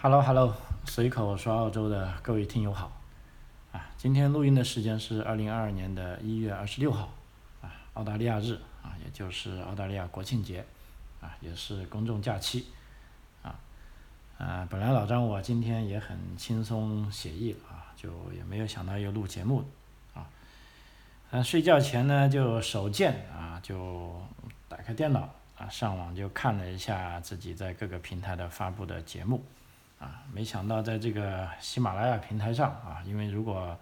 Hello Hello，随口说澳洲的各位听友好，啊，今天录音的时间是二零二二年的一月二十六号，啊，澳大利亚日，啊，也就是澳大利亚国庆节，啊，也是公众假期，啊，啊，本来老张我今天也很轻松写意啊，就也没有想到要录节目，啊，啊，睡觉前呢就手贱啊，就打开电脑啊，上网就看了一下自己在各个平台的发布的节目。啊，没想到在这个喜马拉雅平台上啊，因为如果，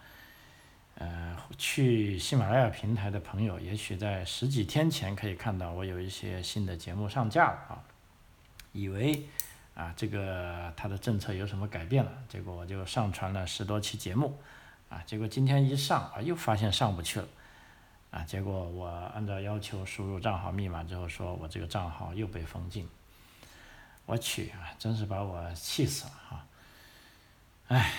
呃，去喜马拉雅平台的朋友，也许在十几天前可以看到我有一些新的节目上架了啊，以为啊这个它的政策有什么改变了，结果我就上传了十多期节目，啊，结果今天一上啊又发现上不去了，啊，结果我按照要求输入账号密码之后，说我这个账号又被封禁。我去啊，真是把我气死了哈！哎，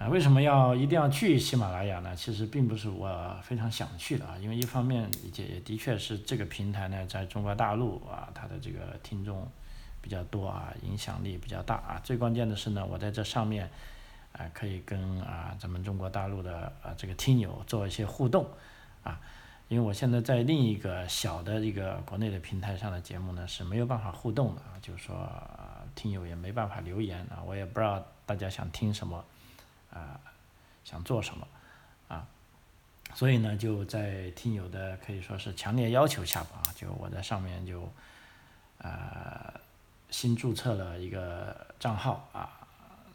啊，为什么要一定要去喜马拉雅呢？其实并不是我非常想去的啊，因为一方面也也的确是这个平台呢，在中国大陆啊，它的这个听众比较多啊，影响力比较大啊。最关键的是呢，我在这上面啊，可以跟啊咱们中国大陆的啊这个听友做一些互动啊。因为我现在在另一个小的一个国内的平台上的节目呢是没有办法互动的，就是说听友也没办法留言啊，我也不知道大家想听什么啊，想做什么啊，所以呢就在听友的可以说是强烈要求下吧，就我在上面就啊新注册了一个账号啊，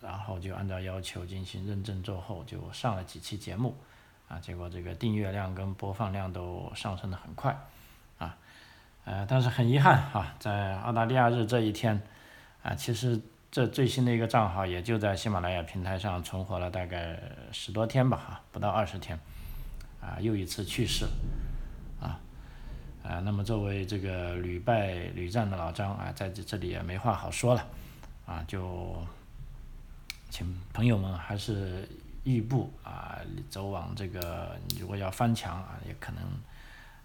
然后就按照要求进行认证之后就上了几期节目。啊，结果这个订阅量跟播放量都上升的很快，啊，呃，但是很遗憾哈，在澳大利亚日这一天，啊，其实这最新的一个账号也就在喜马拉雅平台上存活了大概十多天吧，哈，不到二十天，啊，又一次去世，啊，啊，那么作为这个屡败屡战的老张啊，在这这里也没话好说了，啊，就请朋友们还是。预步啊，走往这个，如果要翻墙啊，也可能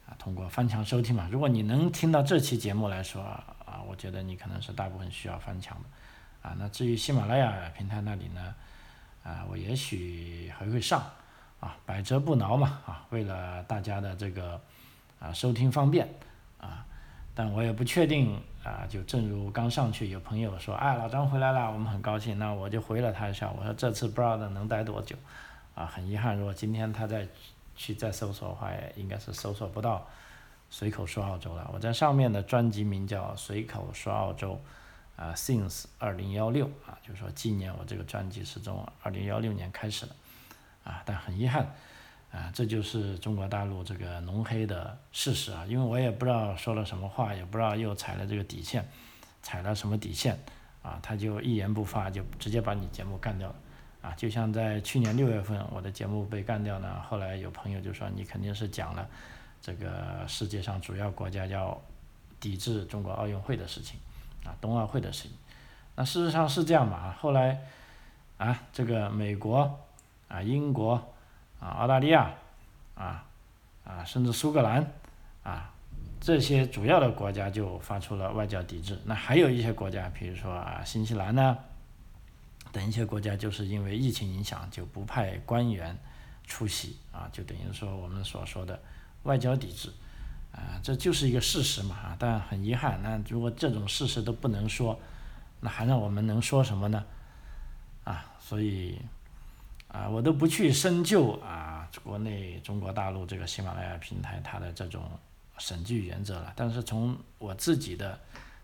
啊，通过翻墙收听嘛。如果你能听到这期节目来说啊，我觉得你可能是大部分需要翻墙的啊。那至于喜马拉雅平台那里呢，啊，我也许还会上啊，百折不挠嘛啊，为了大家的这个啊收听方便啊。但我也不确定啊，就正如刚上去有朋友说，哎，老张回来了，我们很高兴，那我就回了他一下，我说这次不知道能待多久，啊，很遗憾，如果今天他再去再搜索的话，应该是搜索不到随口说澳洲了。我在上面的专辑名叫随口说澳洲，啊，since 二零幺六啊，就是说纪念我这个专辑是从二零幺六年开始的，啊，但很遗憾。啊，这就是中国大陆这个浓黑的事实啊！因为我也不知道说了什么话，也不知道又踩了这个底线，踩了什么底线啊？他就一言不发，就直接把你节目干掉了啊！就像在去年六月份，我的节目被干掉呢，后来有朋友就说你肯定是讲了这个世界上主要国家要抵制中国奥运会的事情啊，冬奥会的事情。那事实上是这样嘛？后来啊，这个美国啊，英国。啊，澳大利亚，啊，啊，甚至苏格兰，啊，这些主要的国家就发出了外交抵制。那还有一些国家，比如说啊，新西兰呢，等一些国家，就是因为疫情影响，就不派官员出席，啊，就等于说我们所说的外交抵制，啊，这就是一个事实嘛，啊，但很遗憾，那如果这种事实都不能说，那还让我们能说什么呢？啊，所以。啊，我都不去深究啊，国内中国大陆这个喜马拉雅平台它的这种审计原则了。但是从我自己的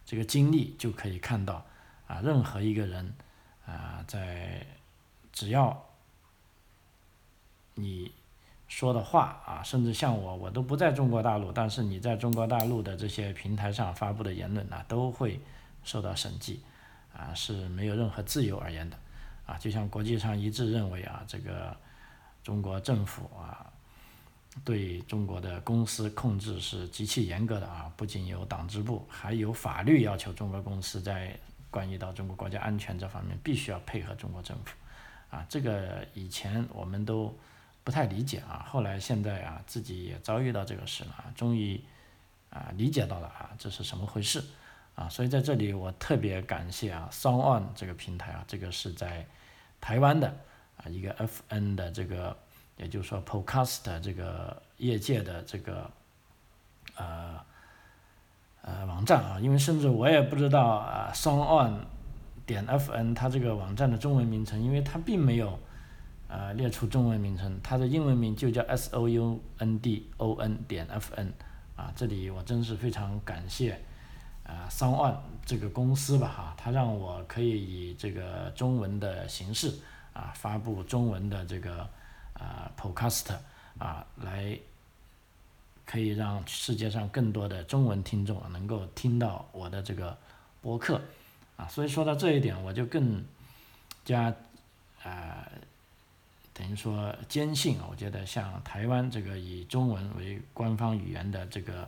这个经历就可以看到，啊，任何一个人啊，在只要你说的话啊，甚至像我，我都不在中国大陆，但是你在中国大陆的这些平台上发布的言论呢，都会受到审计，啊，是没有任何自由而言的。啊，就像国际上一致认为啊，这个中国政府啊，对中国的公司控制是极其严格的啊，不仅有党支部，还有法律要求中国公司在关于到中国国家安全这方面必须要配合中国政府。啊，这个以前我们都不太理解啊，后来现在啊，自己也遭遇到这个事了，终于啊理解到了啊，这是什么回事啊，所以在这里我特别感谢啊，Song On 这个平台啊，这个是在台湾的啊一个 FN 的这个，也就是说 Podcast 这个业界的这个呃呃网站啊，因为甚至我也不知道啊，Song On 点 FN 它这个网站的中文名称，因为它并没有呃列出中文名称，它的英文名就叫 S O U N D O N 点 FN 啊，这里我真是非常感谢。啊，三万这个公司吧，哈，他让我可以以这个中文的形式啊，发布中文的这个啊 podcast 啊，来可以让世界上更多的中文听众能够听到我的这个播客啊，所以说到这一点，我就更加啊，等于说坚信，我觉得像台湾这个以中文为官方语言的这个。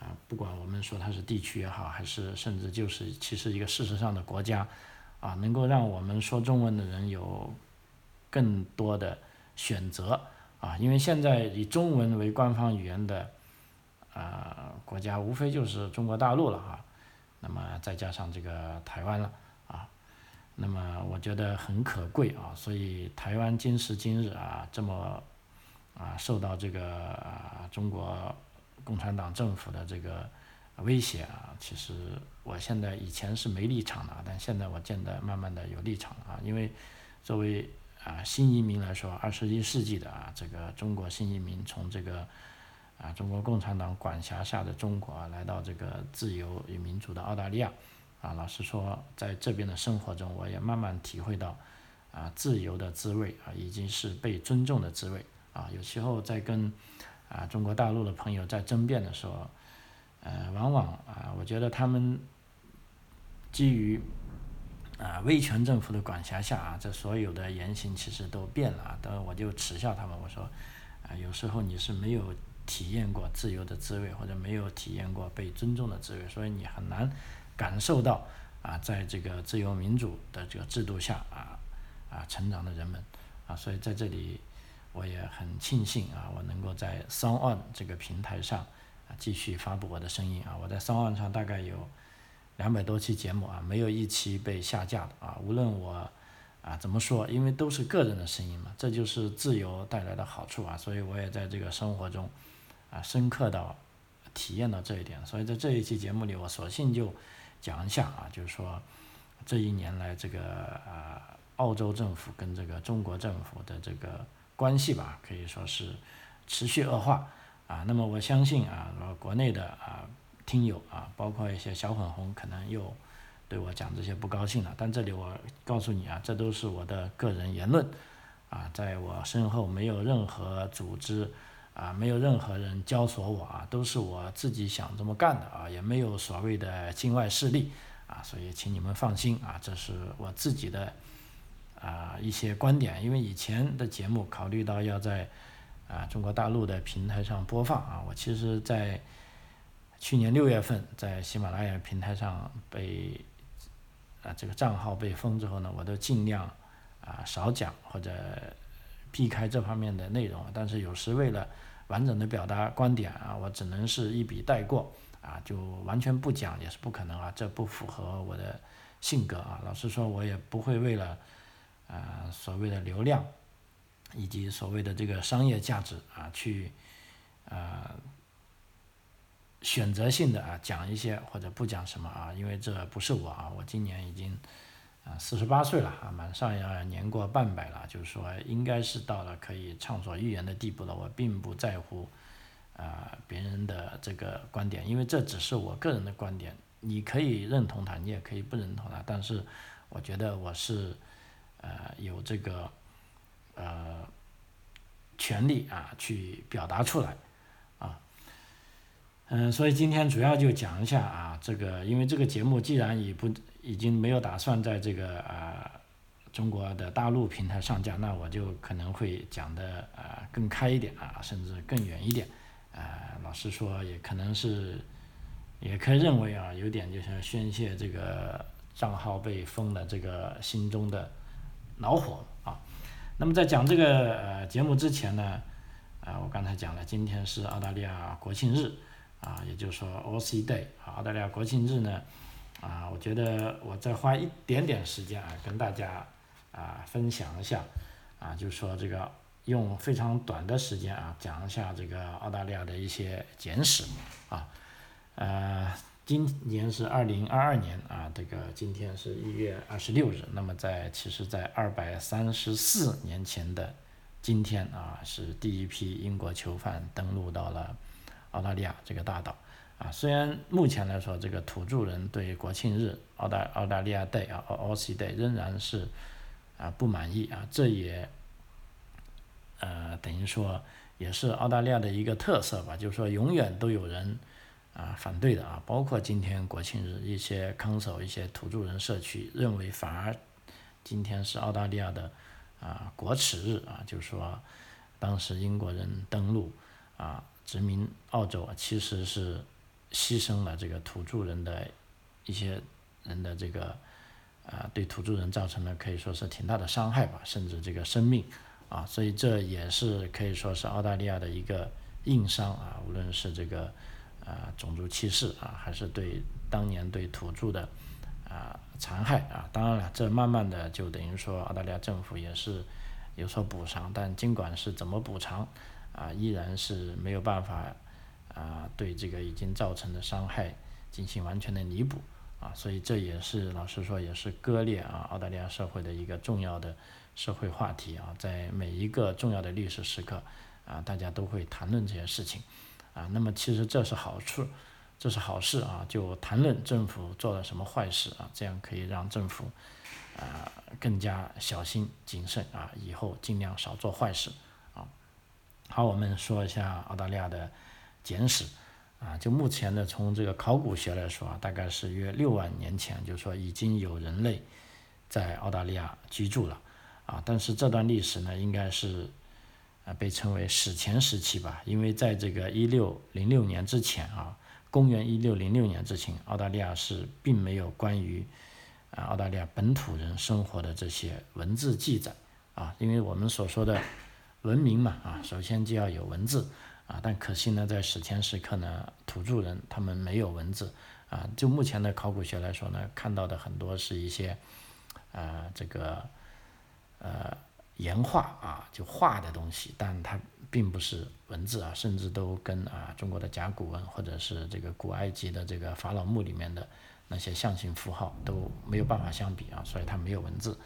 啊，不管我们说它是地区也好，还是甚至就是其实一个事实上的国家，啊，能够让我们说中文的人有更多的选择啊，因为现在以中文为官方语言的啊国家，无非就是中国大陆了哈，那么再加上这个台湾了啊，那么我觉得很可贵啊，所以台湾今时今日啊这么啊受到这个中国。共产党政府的这个威胁啊，其实我现在以前是没立场的，但现在我见得慢慢的有立场了啊。因为作为啊新移民来说，二十一世纪的啊这个中国新移民从这个啊中国共产党管辖下的中国啊来到这个自由与民主的澳大利亚啊，老实说，在这边的生活中，我也慢慢体会到啊自由的滋味啊，已经是被尊重的滋味啊。有时候在跟啊，中国大陆的朋友在争辩的时候，呃，往往啊，我觉得他们基于啊威权政府的管辖下啊，这所有的言行其实都变了啊。等我就耻笑他们，我说啊，有时候你是没有体验过自由的滋味，或者没有体验过被尊重的滋味，所以你很难感受到啊，在这个自由民主的这个制度下啊啊成长的人们啊，所以在这里。我也很庆幸啊，我能够在 s o n On 这个平台上啊继续发布我的声音啊。我在 s o n On 上大概有两百多期节目啊，没有一期被下架的啊。无论我啊怎么说，因为都是个人的声音嘛，这就是自由带来的好处啊。所以我也在这个生活中啊深刻到体验到这一点。所以在这一期节目里，我索性就讲一下啊，就是说这一年来这个啊澳洲政府跟这个中国政府的这个。关系吧，可以说是持续恶化啊。那么我相信啊，国内的啊听友啊，包括一些小粉红，可能又对我讲这些不高兴了。但这里我告诉你啊，这都是我的个人言论啊，在我身后没有任何组织啊，没有任何人教唆我啊，都是我自己想这么干的啊，也没有所谓的境外势力啊，所以请你们放心啊，这是我自己的。啊，一些观点，因为以前的节目考虑到要在啊中国大陆的平台上播放啊，我其实，在去年六月份在喜马拉雅平台上被啊这个账号被封之后呢，我都尽量啊少讲或者避开这方面的内容，但是有时为了完整的表达观点啊，我只能是一笔带过啊，就完全不讲也是不可能啊，这不符合我的性格啊，老实说，我也不会为了。啊，所谓的流量，以及所谓的这个商业价值啊，去啊选择性的啊讲一些或者不讲什么啊，因为这不是我啊，我今年已经啊四十八岁了啊，马上要年过半百了，就是说应该是到了可以畅所欲言的地步了。我并不在乎啊别人的这个观点，因为这只是我个人的观点，你可以认同他，你也可以不认同他，但是我觉得我是。呃，有这个呃权利啊，去表达出来啊，嗯，所以今天主要就讲一下啊，这个因为这个节目既然已不已经没有打算在这个啊中国的大陆平台上架，那我就可能会讲的啊更开一点啊，甚至更远一点啊，老实说，也可能是也可以认为啊，有点就是宣泄这个账号被封的这个心中的。恼火啊！那么在讲这个呃节目之前呢，啊，我刚才讲了，今天是澳大利亚国庆日啊，也就是说 o c Day 啊，澳大利亚国庆日呢，啊，我觉得我再花一点点时间啊，跟大家啊分享一下啊，就是说这个用非常短的时间啊，讲一下这个澳大利亚的一些简史啊，呃，今年是二零二二年啊，这个今天是一月二十六日，那么在其实，在二百三十四年前的今天啊，是第一批英国囚犯登陆到了澳大利亚这个大岛。啊，虽然目前来说，这个土著人对国庆日澳大澳大利亚 Day 啊 a u s i Day 仍然是啊不满意啊，这也呃等于说也是澳大利亚的一个特色吧，就是说永远都有人啊反对的啊，包括今天国庆日，一些康首一些土著人社区认为反而今天是澳大利亚的啊国耻日啊，就是说当时英国人登陆啊殖民澳洲啊，其实是。牺牲了这个土著人的一些人的这个啊，对土著人造成了可以说是挺大的伤害吧，甚至这个生命啊，所以这也是可以说是澳大利亚的一个硬伤啊，无论是这个啊种族歧视啊，还是对当年对土著的啊残害啊，当然了，这慢慢的就等于说澳大利亚政府也是有所补偿，但尽管是怎么补偿啊，依然是没有办法。啊，对这个已经造成的伤害进行完全的弥补啊，所以这也是老实说也是割裂啊澳大利亚社会的一个重要的社会话题啊，在每一个重要的历史时刻啊，大家都会谈论这些事情啊。那么其实这是好处，这是好事啊，就谈论政府做了什么坏事啊，这样可以让政府啊更加小心谨慎啊，以后尽量少做坏事啊。好，我们说一下澳大利亚的。简史啊，就目前的从这个考古学来说啊，大概是约六万年前，就是说已经有人类在澳大利亚居住了啊。但是这段历史呢，应该是啊被称为史前时期吧，因为在这个一六零六年之前啊，公元一六零六年之前，澳大利亚是并没有关于啊澳大利亚本土人生活的这些文字记载啊，因为我们所说的文明嘛啊，首先就要有文字。啊，但可惜呢，在史前时刻呢，土著人他们没有文字，啊，就目前的考古学来说呢，看到的很多是一些，啊，这个，呃，岩画，就画的东西，但它并不是文字啊，甚至都跟啊中国的甲骨文或者是这个古埃及的这个法老墓里面的那些象形符号都没有办法相比啊，所以它没有文字，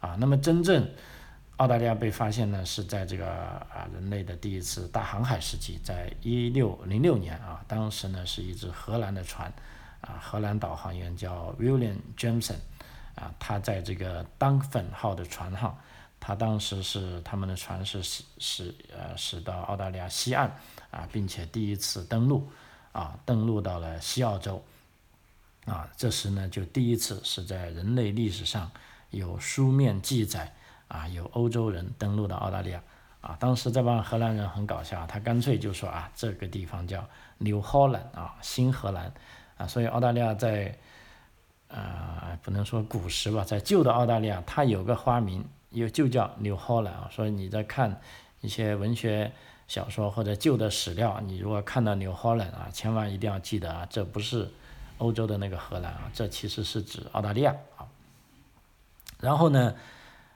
啊，那么真正。澳大利亚被发现呢，是在这个啊人类的第一次大航海时期，在一六零六年啊，当时呢是一只荷兰的船，啊荷兰导航员叫 William Jameson，啊他在这个当粉号的船上，他当时是他们的船是驶驶呃驶到澳大利亚西岸啊，并且第一次登陆啊登陆到了西澳洲，啊这时呢就第一次是在人类历史上有书面记载。啊，有欧洲人登陆到澳大利亚，啊，当时这帮荷兰人很搞笑，他干脆就说啊，这个地方叫 New Holland 啊，新荷兰，啊，所以澳大利亚在，呃，不能说古时吧，在旧的澳大利亚，它有个花名，有就叫 New Holland 啊，所以你在看一些文学小说或者旧的史料，你如果看到 New Holland 啊，千万一定要记得啊，这不是欧洲的那个荷兰啊，这其实是指澳大利亚啊，然后呢？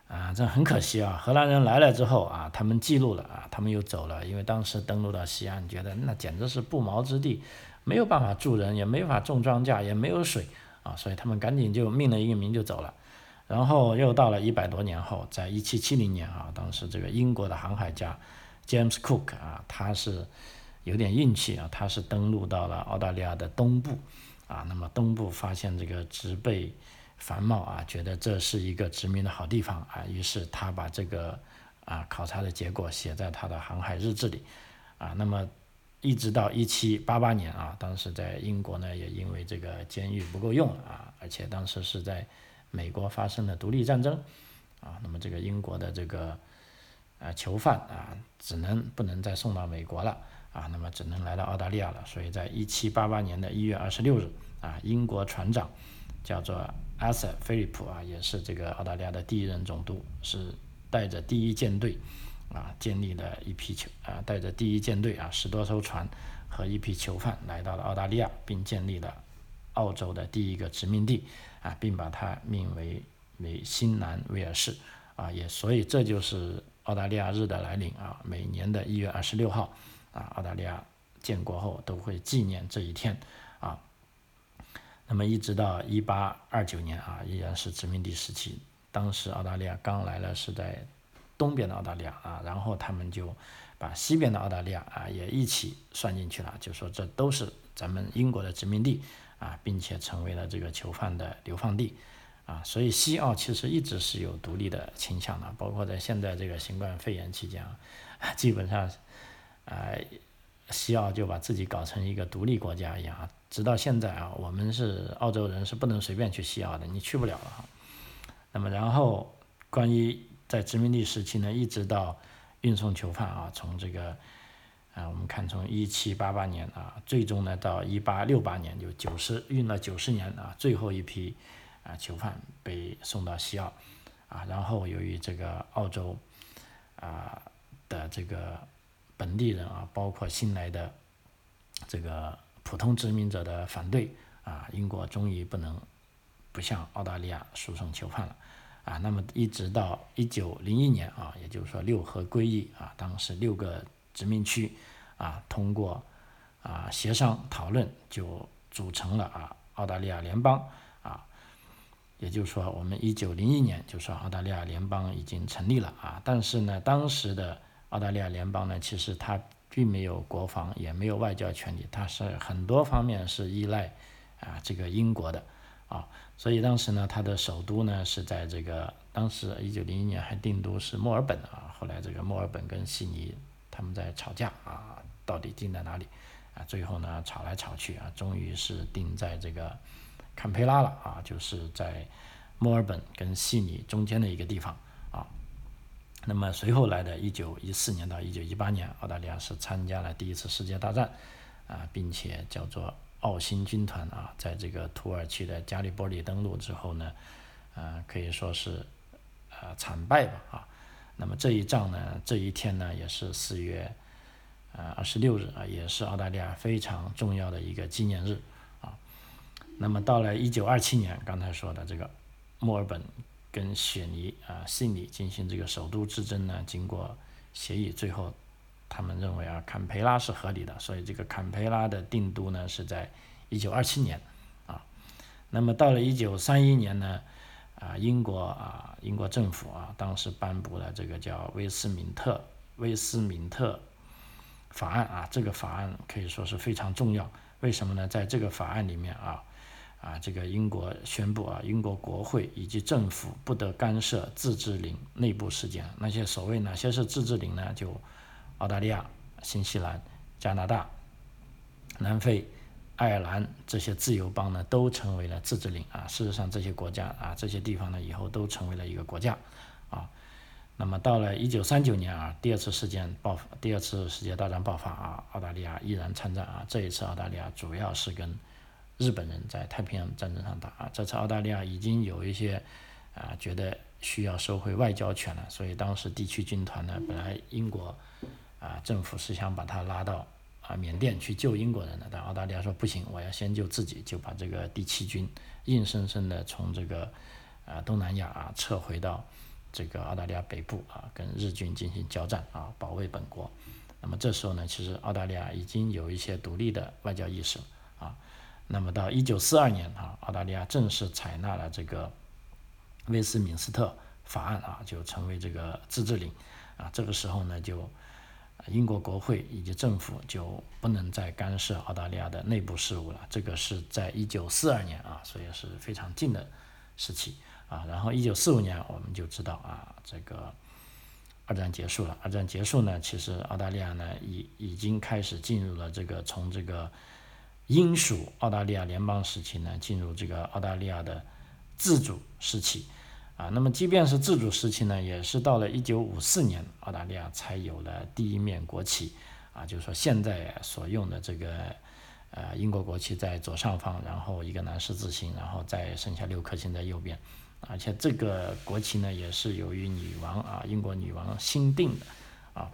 啊，这很可惜啊！荷兰人来了之后啊，他们记录了啊，他们又走了，因为当时登陆到西岸，觉得那简直是不毛之地，没有办法住人，也没法种庄稼，也没有水啊，所以他们赶紧就命了一个名就走了。然后又到了一百多年后，在一七七零年啊，当时这个英国的航海家 James Cook 啊，他是有点运气啊，他是登陆到了澳大利亚的东部啊，那么东部发现这个植被。繁茂啊，觉得这是一个殖民的好地方啊，于是他把这个啊考察的结果写在他的航海日志里啊。那么一直到一七八八年啊，当时在英国呢也因为这个监狱不够用啊，而且当时是在美国发生了独立战争啊，那么这个英国的这个呃囚犯啊，只能不能再送到美国了啊，那么只能来到澳大利亚了。所以在一七八八年的一月二十六日啊，英国船长叫做。阿瑟·菲利普啊，也是这个澳大利亚的第一任总督，是带着第一舰队啊，建立了一批囚啊，带着第一舰队啊，十多艘船和一批囚犯来到了澳大利亚，并建立了澳洲的第一个殖民地啊，并把它命为为新南威尔士啊，也所以这就是澳大利亚日的来临啊，每年的一月二十六号啊，澳大利亚建国后都会纪念这一天啊。那么一直到一八二九年啊，依然是殖民地时期，当时澳大利亚刚来了是在东边的澳大利亚啊，然后他们就。把西边的澳大利亚啊也一起算进去了，就说这都是咱们英国的殖民地啊，并且成为了这个囚犯的流放地啊，所以西澳其实一直是有独立的倾向的，包括在现在这个新冠肺炎期间啊，基本上啊西澳就把自己搞成一个独立国家一样，直到现在啊，我们是澳洲人是不能随便去西澳的，你去不了了。那么然后关于在殖民地时期呢，一直到。运送囚犯啊，从这个啊，我们看从一七八八年啊，最终呢到一八六八年就九十运了九十年啊，最后一批啊囚犯被送到西澳啊，然后由于这个澳洲啊的这个本地人啊，包括新来的这个普通殖民者的反对啊，英国终于不能不向澳大利亚输送囚犯了。啊，那么一直到一九零一年啊，也就是说六合归一啊，当时六个殖民区啊通过啊协商讨论，就组成了啊澳大利亚联邦啊，也就是说我们一九零一年就说澳大利亚联邦已经成立了啊，但是呢，当时的澳大利亚联邦呢，其实它并没有国防，也没有外交权利，它是很多方面是依赖啊这个英国的。啊，所以当时呢，它的首都呢是在这个，当时一九零一年还定都是墨尔本啊，后来这个墨尔本跟悉尼他们在吵架啊，到底定在哪里啊？最后呢吵来吵去啊，终于是定在这个坎培拉了啊，就是在墨尔本跟悉尼中间的一个地方啊。那么随后来的一九一四年到一九一八年，澳大利亚是参加了第一次世界大战啊，并且叫做。澳新军团啊，在这个土耳其的加里波里登陆之后呢，呃，可以说是呃惨败吧啊。那么这一仗呢，这一天呢，也是四月呃二十六日啊，也是澳大利亚非常重要的一个纪念日啊。那么到了一九二七年，刚才说的这个墨尔本跟雪梨啊悉尼进行这个首都之争呢，经过协议，最后。他们认为啊，坎培拉是合理的，所以这个坎培拉的定都呢是在一九二七年，啊，那么到了一九三一年呢，啊，英国啊，英国政府啊，当时颁布了这个叫威斯敏特威斯敏特法案啊，这个法案可以说是非常重要，为什么呢？在这个法案里面啊，啊，这个英国宣布啊，英国国会以及政府不得干涉自治领内部事件，那些所谓哪些是自治领呢？就澳大利亚、新西兰、加拿大、南非、爱尔兰这些自由邦呢，都成为了自治领啊。事实上，这些国家啊，这些地方呢，以后都成为了一个国家啊。那么到了一九三九年啊，第二次事件爆发，第二次世界大战爆发啊，澳大利亚依然参战啊。这一次澳大利亚主要是跟日本人在太平洋战争上打啊。这次澳大利亚已经有一些啊，觉得需要收回外交权了，所以当时地区军团呢，本来英国。啊，政府是想把他拉到啊缅甸去救英国人的，但澳大利亚说不行，我要先救自己，就把这个第七军硬生生的从这个啊东南亚啊撤回到这个澳大利亚北部啊，跟日军进行交战啊，保卫本国。那么这时候呢，其实澳大利亚已经有一些独立的外交意识啊。那么到一九四二年啊，澳大利亚正式采纳了这个威斯敏斯特法案啊，就成为这个自治领啊。这个时候呢，就英国国会以及政府就不能再干涉澳大利亚的内部事务了。这个是在一九四二年啊，所以是非常近的时期啊。然后一九四五年我们就知道啊，这个二战结束了。二战结束呢，其实澳大利亚呢已已经开始进入了这个从这个英属澳大利亚联邦时期呢，进入这个澳大利亚的自主时期。啊，那么即便是自主时期呢，也是到了一九五四年，澳大利亚才有了第一面国旗。啊，就是说现在所用的这个，呃，英国国旗在左上方，然后一个南十字星，然后再剩下六颗星在右边。而且这个国旗呢，也是由于女王啊，英国女王新定的。啊，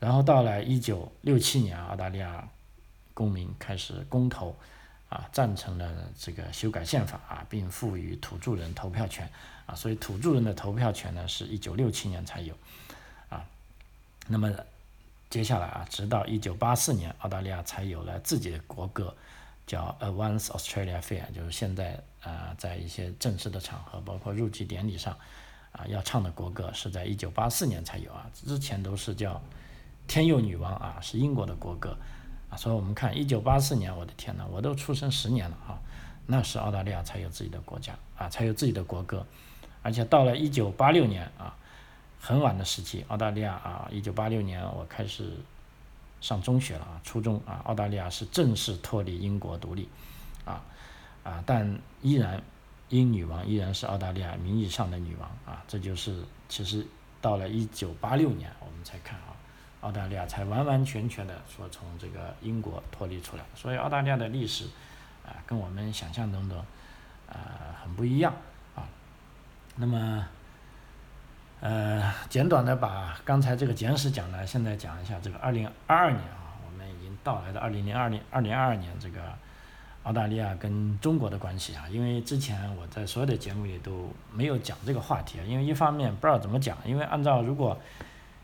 然后到了一九六七年，澳大利亚公民开始公投，啊赞成了这个修改宪法啊，并赋予土著人投票权啊，所以土著人的投票权呢是一九六七年才有啊。那么接下来啊，直到一九八四年，澳大利亚才有了自己的国歌，叫 a o n c e Australia Fair，就是现在啊在一些正式的场合，包括入籍典礼上啊要唱的国歌，是在一九八四年才有啊，之前都是叫天佑女王啊，是英国的国歌。啊，所以我们看一九八四年，我的天呐，我都出生十年了啊，那是澳大利亚才有自己的国家啊，才有自己的国歌，而且到了一九八六年啊，很晚的时期，澳大利亚啊，一九八六年我开始上中学了啊，初中啊，澳大利亚是正式脱离英国独立，啊啊，但依然英女王依然是澳大利亚名义上的女王啊，这就是其实到了一九八六年我们才看啊。澳大利亚才完完全全的说从这个英国脱离出来，所以澳大利亚的历史啊，跟我们想象中的呃很不一样。那么呃，简短的把刚才这个简史讲了，现在讲一下这个二零二二年啊，我们已经到来的二零零二年二零二二年这个澳大利亚跟中国的关系啊，因为之前我在所有的节目里都没有讲这个话题啊，因为一方面不知道怎么讲，因为按照如果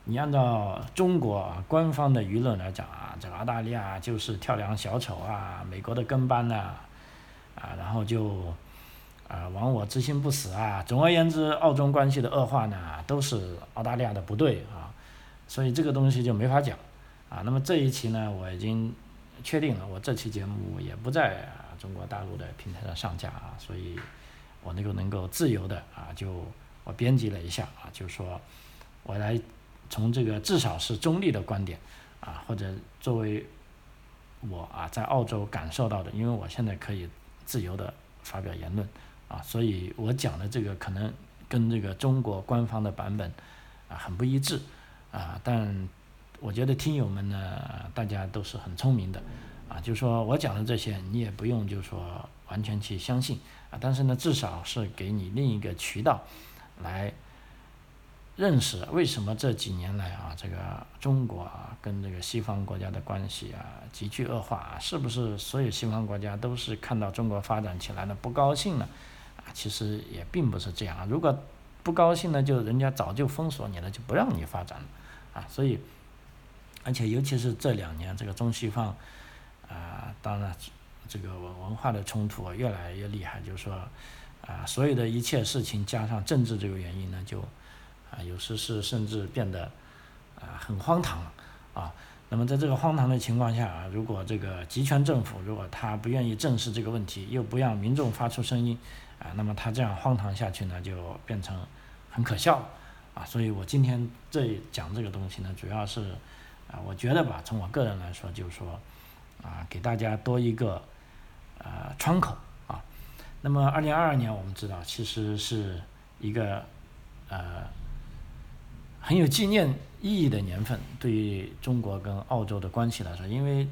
你按照中国官方的舆论来讲啊，这个澳大利亚就是跳梁小丑啊，美国的跟班呐，啊，然后就啊亡我之心不死啊。总而言之，澳中关系的恶化呢，都是澳大利亚的不对啊，所以这个东西就没法讲啊。那么这一期呢，我已经确定了，我这期节目也不在中国大陆的平台上上架啊，所以我那个能够自由的啊，就我编辑了一下啊，就说我来。从这个至少是中立的观点，啊，或者作为我啊在澳洲感受到的，因为我现在可以自由的发表言论，啊，所以我讲的这个可能跟这个中国官方的版本啊很不一致，啊，但我觉得听友们呢，大家都是很聪明的，啊，就说我讲的这些你也不用就说完全去相信，啊，但是呢，至少是给你另一个渠道来。认识为什么这几年来啊，这个中国啊跟这个西方国家的关系啊急剧恶化啊，是不是所有西方国家都是看到中国发展起来了不高兴了？其实也并不是这样啊。如果不高兴呢，就人家早就封锁你了，就不让你发展了啊。所以，而且尤其是这两年，这个中西方啊，当然这个文文化的冲突越来越厉害，就是说啊，所有的一切事情加上政治这个原因呢，就。啊，有时是甚至变得啊很荒唐啊。那么在这个荒唐的情况下啊，如果这个集权政府如果他不愿意正视这个问题，又不让民众发出声音啊，那么他这样荒唐下去呢，就变成很可笑啊。所以我今天这讲这个东西呢，主要是啊，我觉得吧，从我个人来说，就是说啊，给大家多一个呃窗口啊。那么二零二二年我们知道，其实是一个呃。很有纪念意义的年份，对于中国跟澳洲的关系来说，因为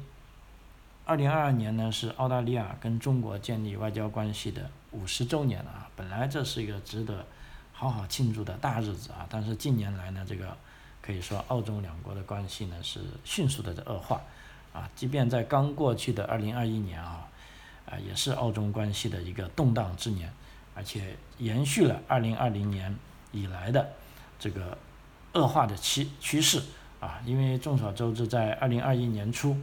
二零二二年呢是澳大利亚跟中国建立外交关系的五十周年了啊，本来这是一个值得好好庆祝的大日子啊，但是近年来呢，这个可以说澳中两国的关系呢是迅速的恶化啊，即便在刚过去的二零二一年啊，啊也是澳中关系的一个动荡之年，而且延续了二零二零年以来的这个。恶化的趋趋势啊，因为众所周知，在二零二一年初，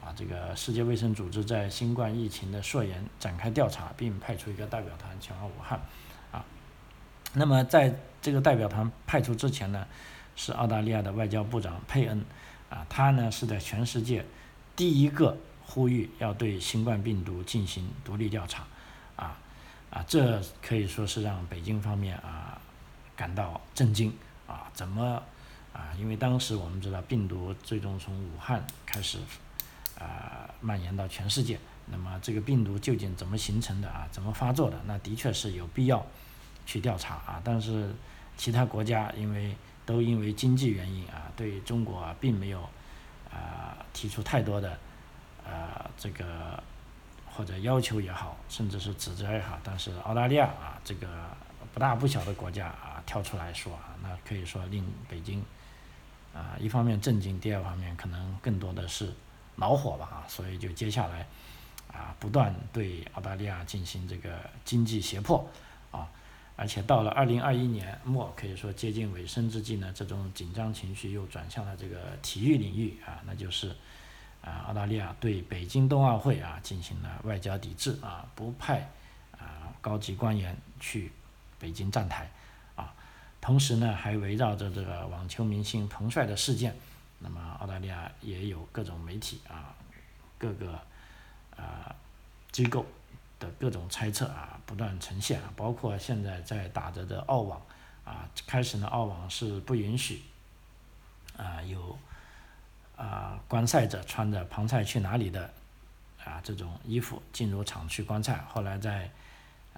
啊，这个世界卫生组织在新冠疫情的溯源展开调查，并派出一个代表团前往武汉，啊，那么在这个代表团派出之前呢，是澳大利亚的外交部长佩恩，啊，他呢是在全世界第一个呼吁要对新冠病毒进行独立调查，啊，啊，这可以说是让北京方面啊感到震惊。啊，怎么啊？因为当时我们知道病毒最终从武汉开始啊蔓延到全世界，那么这个病毒究竟怎么形成的啊？怎么发作的？那的确是有必要去调查啊。但是其他国家因为都因为经济原因啊，对中国啊并没有啊提出太多的呃这个或者要求也好，甚至是指责也好。但是澳大利亚啊这个不大不小的国家啊跳出来说啊。那可以说令北京啊一方面震惊，第二方面可能更多的是恼火吧啊，所以就接下来啊不断对澳大利亚进行这个经济胁迫啊，而且到了二零二一年末，可以说接近尾声之际呢，这种紧张情绪又转向了这个体育领域啊，那就是啊澳大利亚对北京冬奥会啊进行了外交抵制啊，不派啊高级官员去北京站台啊，同时呢还围绕着这个网球明星彭帅的事件。那么澳大利亚也有各种媒体啊，各个啊机构的各种猜测啊不断呈现，包括现在在打着的澳网啊，开始呢澳网是不允许啊有啊观赛者穿着“庞赛去哪里”的啊这种衣服进入场去观赛，后来在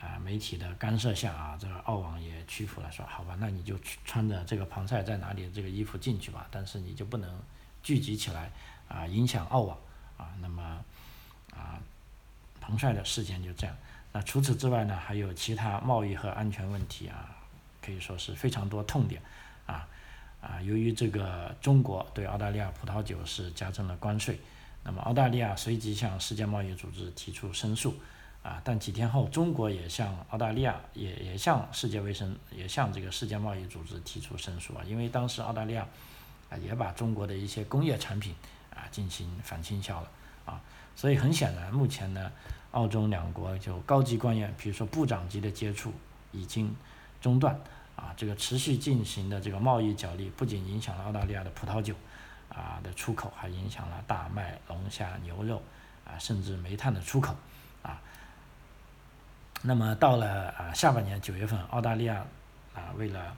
啊，媒体的干涉下啊，这个澳网也屈服了，说好吧，那你就穿着这个庞赛在哪里这个衣服进去吧，但是你就不能聚集起来啊，影响澳网啊。那么啊，彭帅的事件就这样。那除此之外呢，还有其他贸易和安全问题啊，可以说是非常多痛点啊啊。由于这个中国对澳大利亚葡萄酒是加征了关税，那么澳大利亚随即向世界贸易组织提出申诉。啊，但几天后，中国也向澳大利亚，也也向世界卫生，也向这个世界贸易组织提出申诉啊，因为当时澳大利亚啊也把中国的一些工业产品啊进行反倾销了啊，所以很显然，目前呢，澳中两国就高级官员，比如说部长级的接触已经中断啊，这个持续进行的这个贸易角力，不仅影响了澳大利亚的葡萄酒啊的出口，还影响了大麦、龙虾、牛肉啊，甚至煤炭的出口啊。那么到了啊下半年九月份，澳大利亚啊为了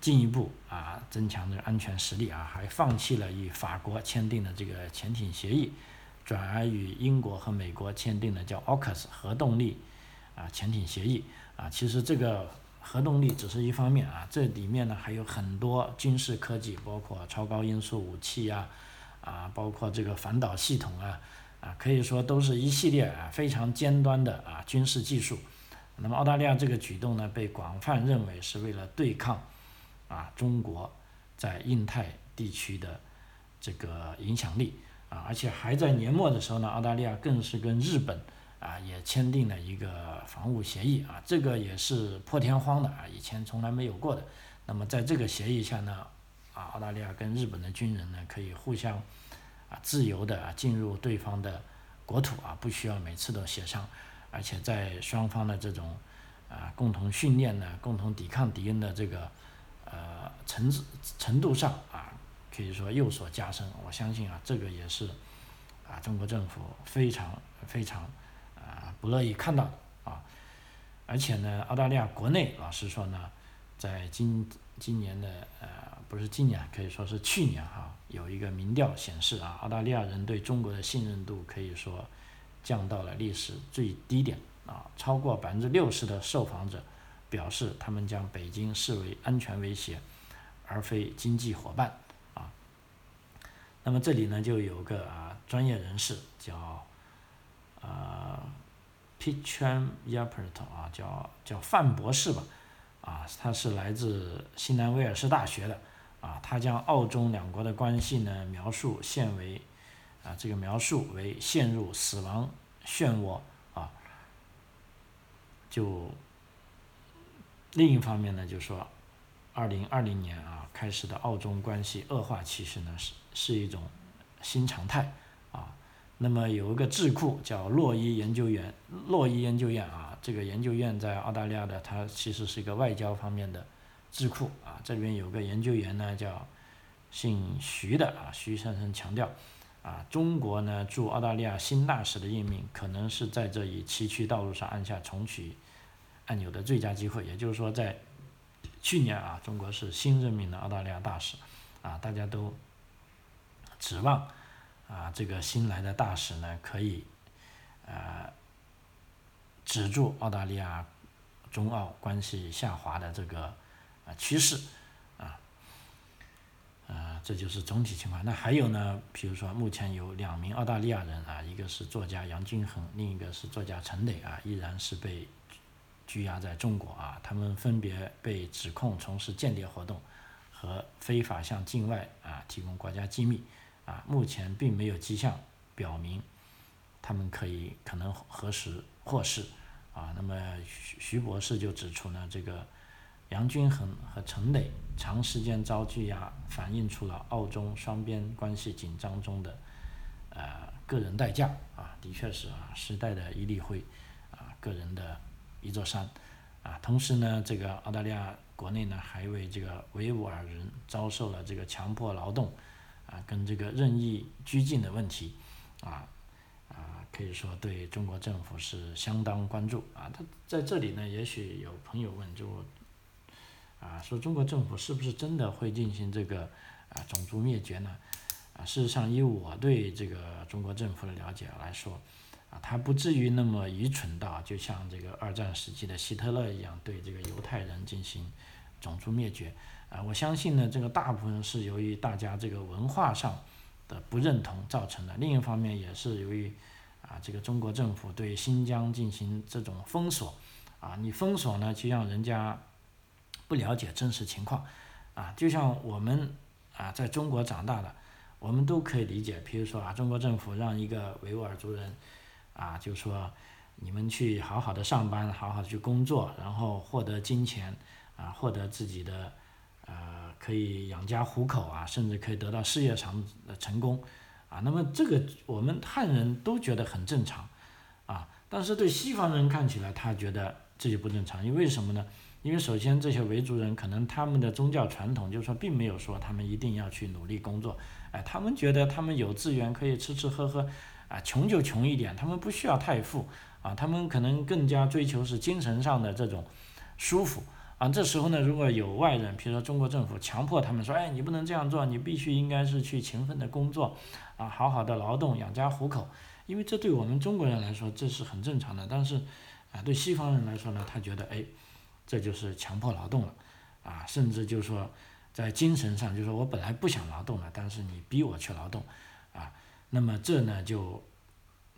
进一步啊增强这安全实力啊，还放弃了与法国签订的这个潜艇协议，转而与英国和美国签订了叫 AUKUS 核动力啊潜艇协议啊。其实这个核动力只是一方面啊，这里面呢还有很多军事科技，包括超高音速武器呀啊，包括这个反导系统啊啊，可以说都是一系列啊非常尖端的啊军事技术。那么澳大利亚这个举动呢，被广泛认为是为了对抗啊中国在印太地区的这个影响力啊，而且还在年末的时候呢，澳大利亚更是跟日本啊也签订了一个防务协议啊，这个也是破天荒的啊，以前从来没有过的。那么在这个协议下呢，啊澳大利亚跟日本的军人呢可以互相啊自由的啊进入对方的国土啊，不需要每次都协商。而且在双方的这种啊共同训练呢、共同抵抗敌人的这个呃层次程度上啊，可以说有所加深。我相信啊，这个也是啊中国政府非常非常啊不乐意看到的啊。而且呢，澳大利亚国内老实说呢，在今今年的呃不是今年，可以说是去年哈，有一个民调显示啊，澳大利亚人对中国的信任度可以说。降到了历史最低点啊！超过百分之六十的受访者表示，他们将北京视为安全威胁，而非经济伙伴啊。那么这里呢，就有个啊专业人士叫啊 p i c h a n y a p e r t 啊，叫叫范博士吧啊，他是来自西南威尔士大学的啊，他将澳中两国的关系呢描述现为。啊，这个描述为陷入死亡漩涡啊。就另一方面呢，就说，二零二零年啊开始的澳中关系恶化，其实呢是是一种新常态啊。那么有一个智库叫洛伊研究员，洛伊研究院啊，这个研究院在澳大利亚的，它其实是一个外交方面的智库啊。这边有个研究员呢叫姓徐的啊，徐先生强调。啊，中国呢驻澳大利亚新大使的任命，可能是在这一崎岖道路上按下重启按钮的最佳机会。也就是说，在去年啊，中国是新任命的澳大利亚大使，啊，大家都指望啊这个新来的大使呢，可以呃止住澳大利亚中澳关系下滑的这个啊趋势。啊，这就是总体情况。那还有呢？比如说，目前有两名澳大利亚人啊，一个是作家杨均衡，另一个是作家陈磊啊，依然是被拘押在中国啊。他们分别被指控从事间谍活动和非法向境外啊提供国家机密啊。目前并没有迹象表明他们可以可能核实获释，啊，那么徐徐博士就指出呢，这个杨均衡和陈磊长时间遭拘押，反映出了澳中双边关系紧张中的呃个人代价，啊，的确是啊，时代的一粒灰，啊，个人的一座山，啊，同时呢，这个澳大利亚国内呢还为这个维吾尔人遭受了这个强迫劳动，啊，跟这个任意拘禁的问题，啊啊。可以说对中国政府是相当关注啊，他在这里呢，也许有朋友问，就啊说中国政府是不是真的会进行这个啊种族灭绝呢？啊，事实上以我对这个中国政府的了解来说，啊，他不至于那么愚蠢到就像这个二战时期的希特勒一样对这个犹太人进行种族灭绝啊，我相信呢，这个大部分是由于大家这个文化上的不认同造成的，另一方面也是由于。啊，这个中国政府对新疆进行这种封锁，啊，你封锁呢，就让人家不了解真实情况，啊，就像我们啊在中国长大的，我们都可以理解。比如说啊，中国政府让一个维吾尔族人，啊，就说你们去好好的上班，好好的去工作，然后获得金钱，啊，获得自己的呃可以养家糊口啊，甚至可以得到事业上的成功。啊，那么这个我们汉人都觉得很正常，啊，但是对西方人看起来，他觉得这就不正常，因为什么呢？因为首先这些维族人可能他们的宗教传统就是说，并没有说他们一定要去努力工作，哎，他们觉得他们有资源可以吃吃喝喝，啊，穷就穷一点，他们不需要太富，啊，他们可能更加追求是精神上的这种舒服。啊，这时候呢，如果有外人，比如说中国政府强迫他们说，哎，你不能这样做，你必须应该是去勤奋的工作，啊，好好的劳动养家糊口，因为这对我们中国人来说这是很正常的，但是，啊，对西方人来说呢，他觉得，哎，这就是强迫劳动了，啊，甚至就是说，在精神上，就是说我本来不想劳动了，但是你逼我去劳动，啊，那么这呢就。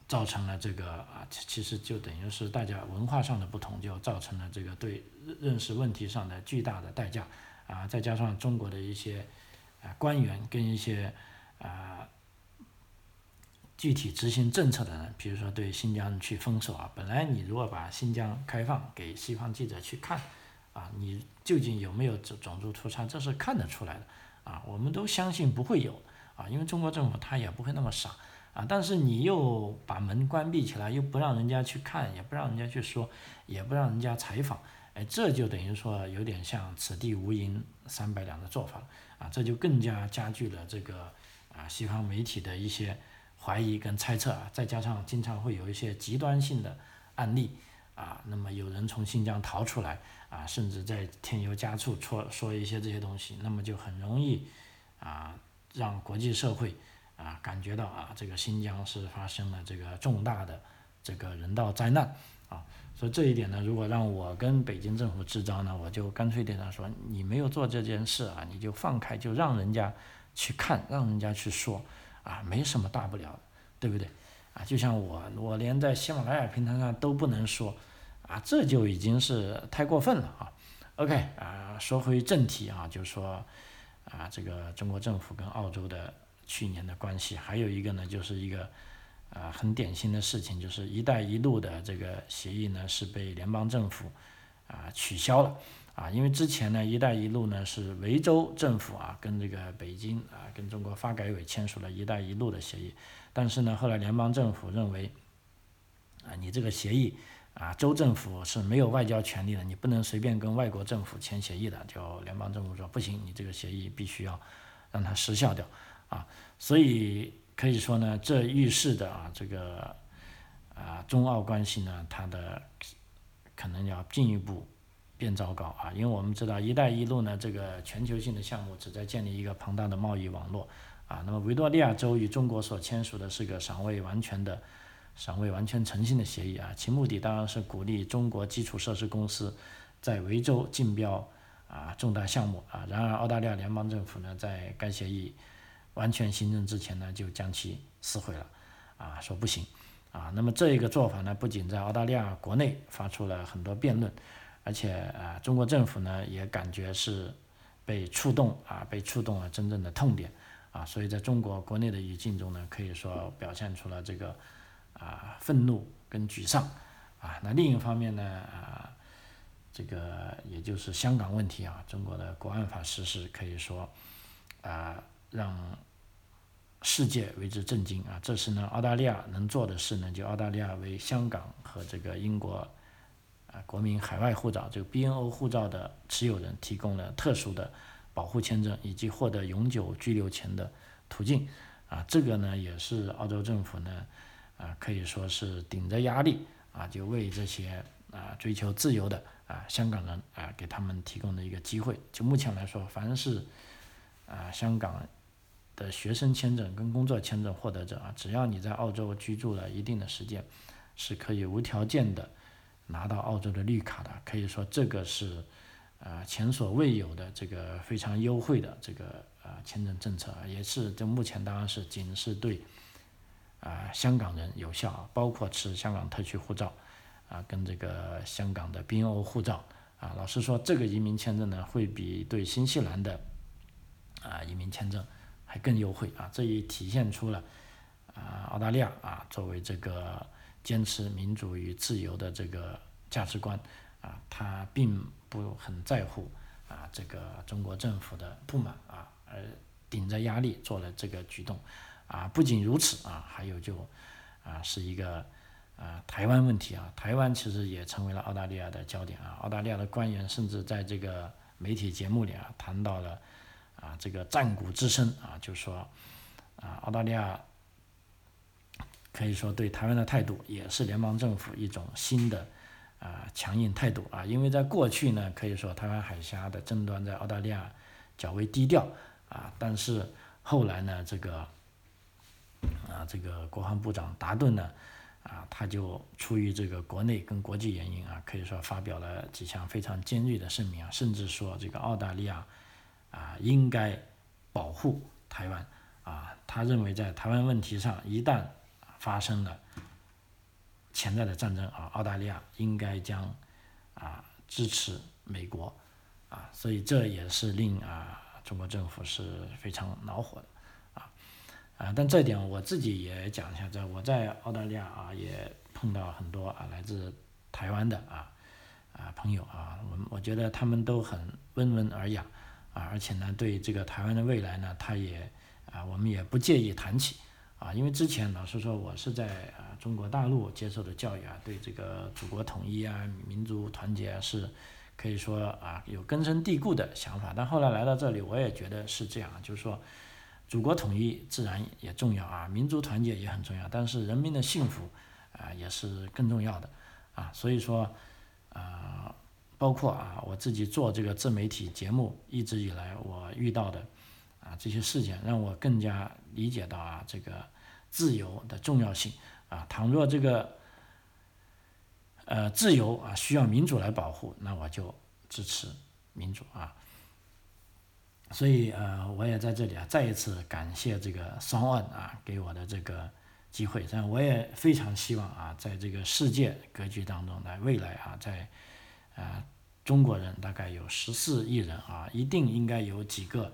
造成了这个啊，其实就等于是大家文化上的不同，就造成了这个对认识问题上的巨大的代价啊，再加上中国的一些啊官员跟一些啊具体执行政策的人，比如说对新疆去封锁啊，本来你如果把新疆开放给西方记者去看啊，你究竟有没有种种族屠杀，这是看得出来的啊，我们都相信不会有啊，因为中国政府他也不会那么傻。啊，但是你又把门关闭起来，又不让人家去看，也不让人家去说，也不让人家采访，哎，这就等于说有点像此地无银三百两的做法，啊，这就更加加剧了这个啊西方媒体的一些怀疑跟猜测啊，再加上经常会有一些极端性的案例啊，那么有人从新疆逃出来啊，甚至在添油加醋说说一些这些东西，那么就很容易啊让国际社会。啊，感觉到啊，这个新疆是发生了这个重大的这个人道灾难啊，所以这一点呢，如果让我跟北京政府支招呢，我就干脆点他说，你没有做这件事啊，你就放开，就让人家去看，让人家去说，啊，没什么大不了的，对不对？啊，就像我，我连在喜马拉雅平台上都不能说，啊，这就已经是太过分了啊。OK，啊，说回正题啊，就是说，啊，这个中国政府跟澳洲的。去年的关系，还有一个呢，就是一个啊很典型的事情，就是“一带一路”的这个协议呢是被联邦政府啊取消了啊，因为之前呢“一带一路”呢是维州政府啊跟这个北京啊跟中国发改委签署了一带一路的协议，但是呢后来联邦政府认为啊你这个协议啊州政府是没有外交权利的，你不能随便跟外国政府签协议的，就联邦政府说不行，你这个协议必须要让它失效掉。啊，所以可以说呢，这预示的啊，这个啊中澳关系呢，它的可能要进一步变糟糕啊，因为我们知道“一带一路”呢，这个全球性的项目旨在建立一个庞大的贸易网络啊。那么维多利亚州与中国所签署的是个尚未完全的、尚未完全成型的协议啊，其目的当然是鼓励中国基础设施公司在维州竞标啊重大项目啊。然而，澳大利亚联邦政府呢，在该协议完全形成之前呢，就将其撕毁了，啊，说不行，啊，那么这一个做法呢，不仅在澳大利亚国内发出了很多辩论，而且啊，中国政府呢也感觉是被触动啊，被触动了真正的痛点，啊，所以在中国国内的语境中呢，可以说表现出了这个啊愤怒跟沮丧啊。那另一方面呢啊，这个也就是香港问题啊，中国的国安法实施可以说啊让世界为之震惊啊。这是呢澳大利亚能做的事呢，就澳大利亚为香港和这个英国国民海外护照，这个 BNO 护照的持有人提供了特殊的保护签证以及获得永久居留权的途径。啊，这个呢也是澳洲政府呢，啊可以说是顶着压力啊，就为这些啊追求自由的啊香港人啊给他们提供的一个机会。就目前来说，凡是啊香港的学生签证跟工作签证获得者啊，只要你在澳洲居住了一定的时间，是可以无条件的拿到澳洲的绿卡的。可以说这个是啊前所未有的这个非常优惠的这个。啊，签证政策也是，就目前当然是仅是对啊香港人有效，包括持香港特区护照啊，跟这个香港的 BNO 护照啊。老实说，这个移民签证呢，会比对新西兰的啊移民签证还更优惠啊。这也体现出了啊澳大利亚啊作为这个坚持民主与自由的这个价值观啊，他并不很在乎啊这个中国政府的不满啊。呃，顶着压力做了这个举动，啊，不仅如此啊，还有就，啊，是一个啊台湾问题啊，台湾其实也成为了澳大利亚的焦点啊，澳大利亚的官员甚至在这个媒体节目里啊谈到了啊这个战鼓之声啊，就说啊澳大利亚可以说对台湾的态度也是联邦政府一种新的啊强硬态度啊，因为在过去呢，可以说台湾海峡的争端在澳大利亚较为低调。啊，但是后来呢，这个啊，这个国防部长达顿呢，啊，他就出于这个国内跟国际原因啊，可以说发表了几项非常尖锐的声明啊，甚至说这个澳大利亚啊应该保护台湾啊，他认为在台湾问题上一旦发生了潜在的战争啊，澳大利亚应该将啊支持美国啊，所以这也是令啊。中国政府是非常恼火的，啊，啊，但这点我自己也讲一下，在我在澳大利亚啊，也碰到很多啊来自台湾的啊啊朋友啊，我我觉得他们都很温文尔雅啊，而且呢，对这个台湾的未来呢，他也啊，我们也不介意谈起啊，因为之前老实说，我是在啊中国大陆接受的教育啊，对这个祖国统一啊、民族团结是。可以说啊，有根深蒂固的想法，但后来来到这里，我也觉得是这样，就是说，祖国统一自然也重要啊，民族团结也很重要，但是人民的幸福啊也是更重要的啊，所以说啊，包括啊我自己做这个自媒体节目，一直以来我遇到的啊这些事件，让我更加理解到啊这个自由的重要性啊，倘若这个。呃，自由啊，需要民主来保护，那我就支持民主啊。所以呃，我也在这里啊，再一次感谢这个双万啊给我的这个机会。这样，我也非常希望啊，在这个世界格局当中，在未来啊，在啊中国人大概有十四亿人啊，一定应该有几个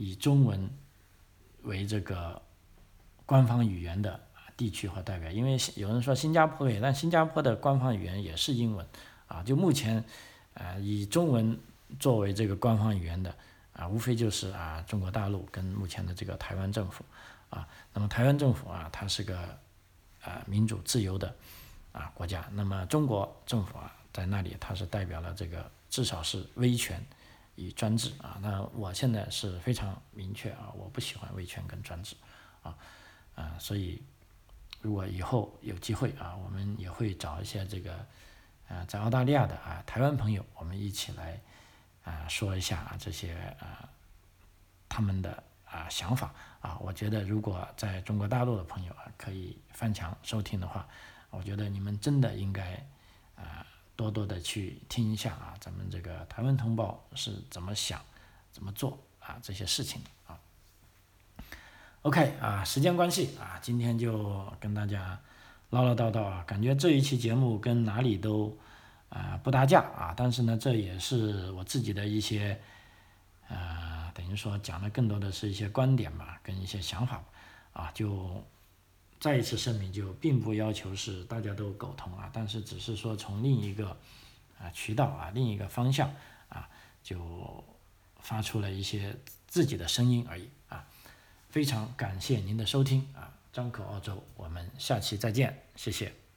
以中文为这个官方语言的。地区和代表，因为有人说新加坡也，但新加坡的官方语言也是英文，啊，就目前，呃，以中文作为这个官方语言的，啊，无非就是啊中国大陆跟目前的这个台湾政府，啊，那么台湾政府啊，它是个啊民主自由的啊国家，那么中国政府啊在那里它是代表了这个至少是威权与专制啊，那我现在是非常明确啊，我不喜欢威权跟专制，啊，啊，所以。如果以后有机会啊，我们也会找一些这个，呃，在澳大利亚的啊台湾朋友，我们一起来啊说一下啊这些啊他们的啊想法啊。我觉得如果在中国大陆的朋友啊可以翻墙收听的话，我觉得你们真的应该啊多多的去听一下啊咱们这个台湾同胞是怎么想、怎么做啊这些事情啊。OK 啊，时间关系啊，今天就跟大家唠唠叨叨啊，感觉这一期节目跟哪里都啊不搭架啊，但是呢，这也是我自己的一些呃，等于说讲的更多的是一些观点吧，跟一些想法啊，就再一次声明，就并不要求是大家都苟同啊，但是只是说从另一个啊渠道啊另一个方向啊就发出了一些自己的声音而已啊。非常感谢您的收听啊，张口澳洲，我们下期再见，谢谢。